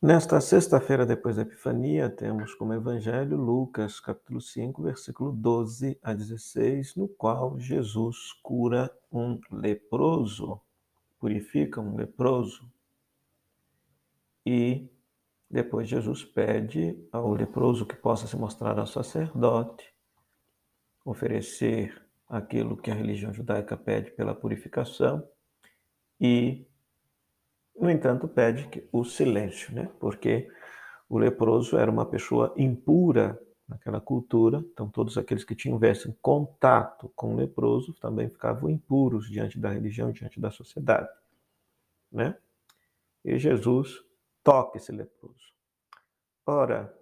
Nesta sexta-feira, depois da Epifania, temos como evangelho Lucas, capítulo 5, versículo 12 a 16, no qual Jesus cura um leproso, purifica um leproso. E depois Jesus pede ao leproso que possa se mostrar ao sacerdote, oferecer aquilo que a religião judaica pede pela purificação e no entanto, pede o silêncio, né? porque o leproso era uma pessoa impura naquela cultura, então todos aqueles que tivessem contato com o leproso também ficavam impuros diante da religião, diante da sociedade. Né? E Jesus toca esse leproso. Ora,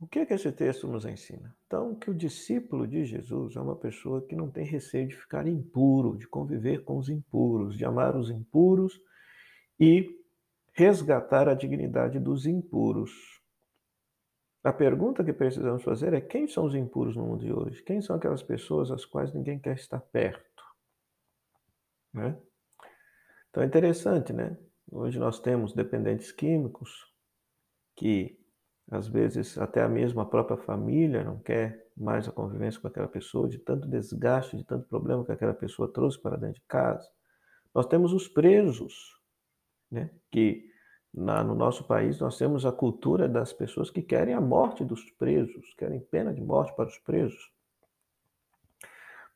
o que, é que esse texto nos ensina? Então, que o discípulo de Jesus é uma pessoa que não tem receio de ficar impuro, de conviver com os impuros, de amar os impuros e resgatar a dignidade dos impuros. A pergunta que precisamos fazer é: quem são os impuros no mundo de hoje? Quem são aquelas pessoas às quais ninguém quer estar perto? Né? Então é interessante, né? Hoje nós temos dependentes químicos que às vezes até a mesma própria família não quer mais a convivência com aquela pessoa, de tanto desgaste, de tanto problema que aquela pessoa trouxe para dentro de casa. Nós temos os presos, né? que na, no nosso país nós temos a cultura das pessoas que querem a morte dos presos, querem pena de morte para os presos.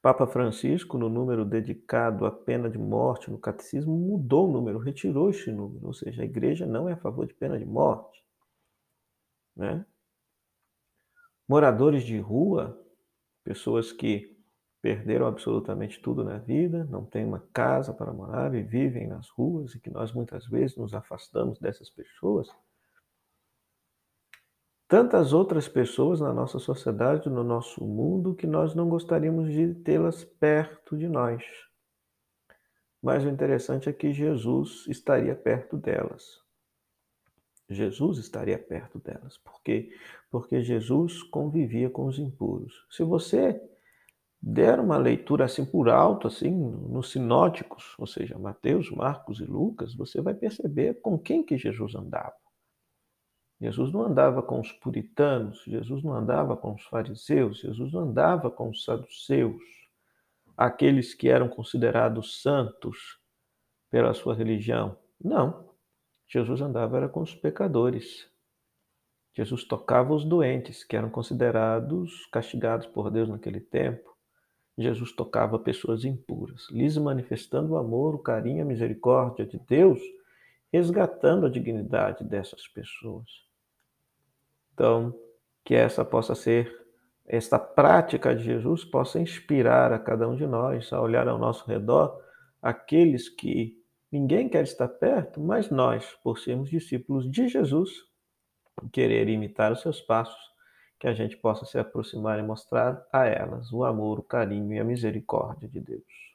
Papa Francisco, no número dedicado à pena de morte no catecismo, mudou o número, retirou esse número, ou seja, a igreja não é a favor de pena de morte. Né? Moradores de rua, pessoas que perderam absolutamente tudo na vida, não têm uma casa para morar e vivem nas ruas e que nós muitas vezes nos afastamos dessas pessoas. Tantas outras pessoas na nossa sociedade, no nosso mundo, que nós não gostaríamos de tê-las perto de nós. Mas o interessante é que Jesus estaria perto delas. Jesus estaria perto delas. Por quê? Porque Jesus convivia com os impuros. Se você der uma leitura assim por alto, assim, nos sinóticos, ou seja, Mateus, Marcos e Lucas, você vai perceber com quem que Jesus andava. Jesus não andava com os puritanos, Jesus não andava com os fariseus, Jesus não andava com os saduceus, aqueles que eram considerados santos pela sua religião. Não. Jesus andava era com os pecadores. Jesus tocava os doentes, que eram considerados castigados por Deus naquele tempo. Jesus tocava pessoas impuras, lhes manifestando o amor, o carinho, a misericórdia de Deus, resgatando a dignidade dessas pessoas. Então, que essa possa ser, esta prática de Jesus possa inspirar a cada um de nós a olhar ao nosso redor aqueles que ninguém quer estar perto, mas nós, por sermos discípulos de Jesus, querer imitar os seus passos, que a gente possa se aproximar e mostrar a elas o amor, o carinho e a misericórdia de Deus.